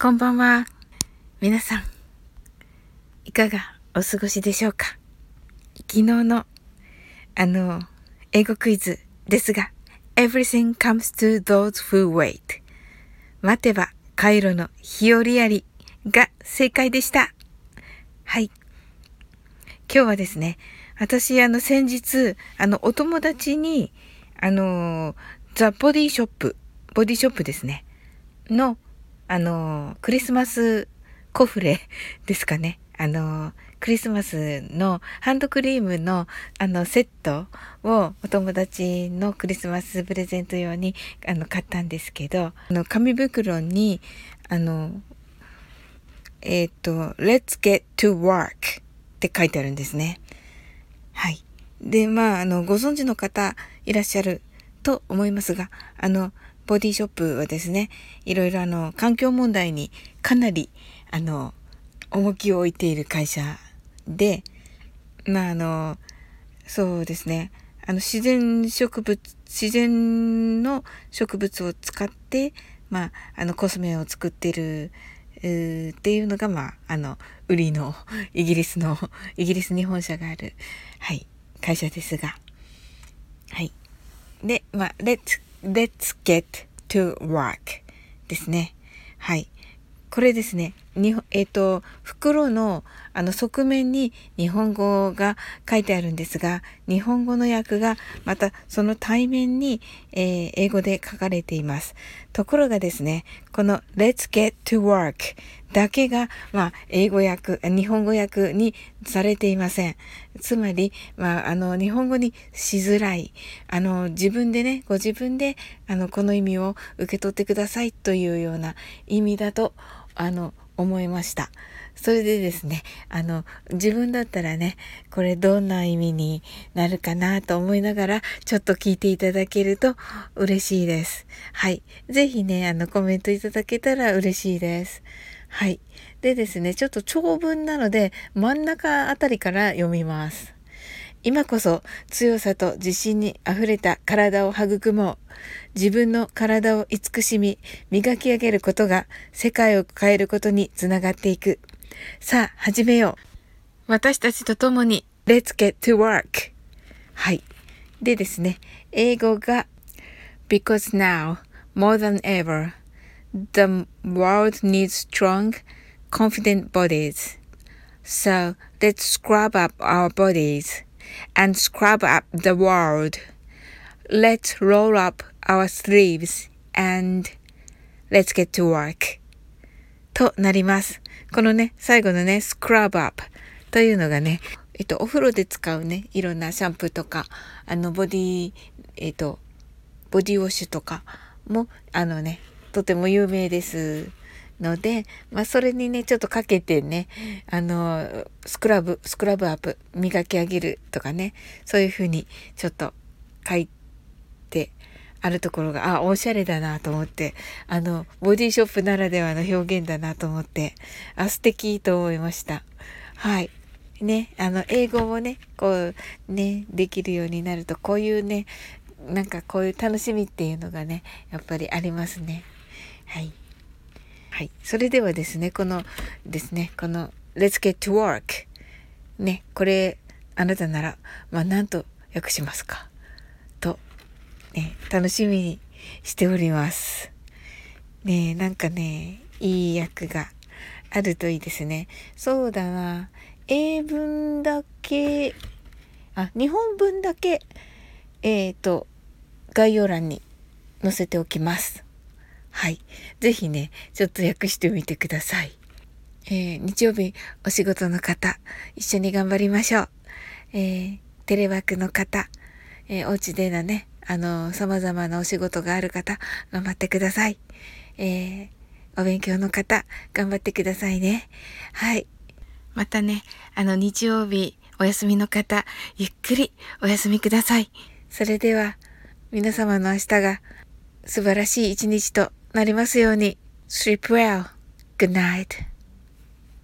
こんばんは。皆さん、いかがお過ごしでしょうか？昨日の、あの、英語クイズですが、Everything comes to those who wait. 待てば、カイロの日和ありが正解でした。はい。今日はですね、私、あの、先日、あの、お友達に、あの、ザ・ボディショップ、ボディショップですね、の、あの、クリスマスコフレですかね。あの、クリスマスのハンドクリームのあのセットをお友達のクリスマスプレゼント用にあの買ったんですけど、あの紙袋にあの、えっ、ー、と、Let's get to work って書いてあるんですね。はい。で、まあ、あの、ご存知の方いらっしゃると思いますが、あの、ボディショップはですね、いろいろあの、環境問題にかなり、あの、重きを置いている会社で、まああの、そうですね、あの、自然植物、自然の植物を使って、まあ、あの、コスメを作ってる、っていうのが、まあ、あの、売りの、イギリスの、イギリスに本社がある、はい、会社ですが、はい。で、まあ、let's Let's get to work ですね。はい。これですね。にえっ、ー、と、袋のあの側面に日本語が書いてあるんですが、日本語の訳がまたその対面に、えー、英語で書かれています。ところがですね、この Let's get to work だけが、まあ、英語訳、日本語訳にされていません。つまり、まあ、あの、日本語にしづらい。あの、自分でね、ご自分で、あの、この意味を受け取ってくださいというような意味だと、あの、思いました。それでですね、あの、自分だったらね、これどんな意味になるかなと思いながら、ちょっと聞いていただけると嬉しいです。はい。ぜひね、あの、コメントいただけたら嬉しいです。はい。でですね、ちょっと長文なので、真ん中あたりから読みます。今こそ強さと自信に溢れた体を育もう。自分の体を慈しみ、磨き上げることが世界を変えることにつながっていく。さあ、始めよう。私たちと共に、Let's get to work. はい。でですね、英語が Because now, more than ever, the world needs strong, confident bodies. So let's scrub up our bodies and scrub up the world. Let's roll up our sleeves and let's get to work. となります。このね、最後のね、スクラブアップというのがね、えっと、お風呂で使うね、いろんなシャンプーとか、あの、ボディ、えっと、ボディウォッシュとかも、あのね、とても有名ですので、まあ、それにね、ちょっとかけてね、あの、スクラブ、スクラブアップ、磨き上げるとかね、そういうふうにちょっと書いてあるところが、あ、おしゃれだなと思って、あの、ボディショップならではの表現だなと思って、あ、素敵と思いました。はい。ね、あの、英語もね、こう、ね、できるようになると、こういうね、なんかこういう楽しみっていうのがね、やっぱりありますね。はい。はい。それではですね、このですね、この Let's get to work。ね、これ、あなたなら、まあ、なんと訳しますかと、ね、楽しみにしております。ねなんかね、いい訳があるといいですね。そうだな。英文だけ、あ、日本文だけ、えっ、ー、と、概要欄に載せておきます。はい。ぜひね、ちょっと訳してみてください。えー、日曜日お仕事の方、一緒に頑張りましょう。えー、テレワークの方、えー、お家でのね、あの、様々なお仕事がある方、頑張ってください。えお勉強の方、頑張ってくださいね。はい。またね、あの、日曜日お休みの方、ゆっくりお休みください。それでは、皆様の明日が素晴らしい一日となりますように。Sleep well. Good night.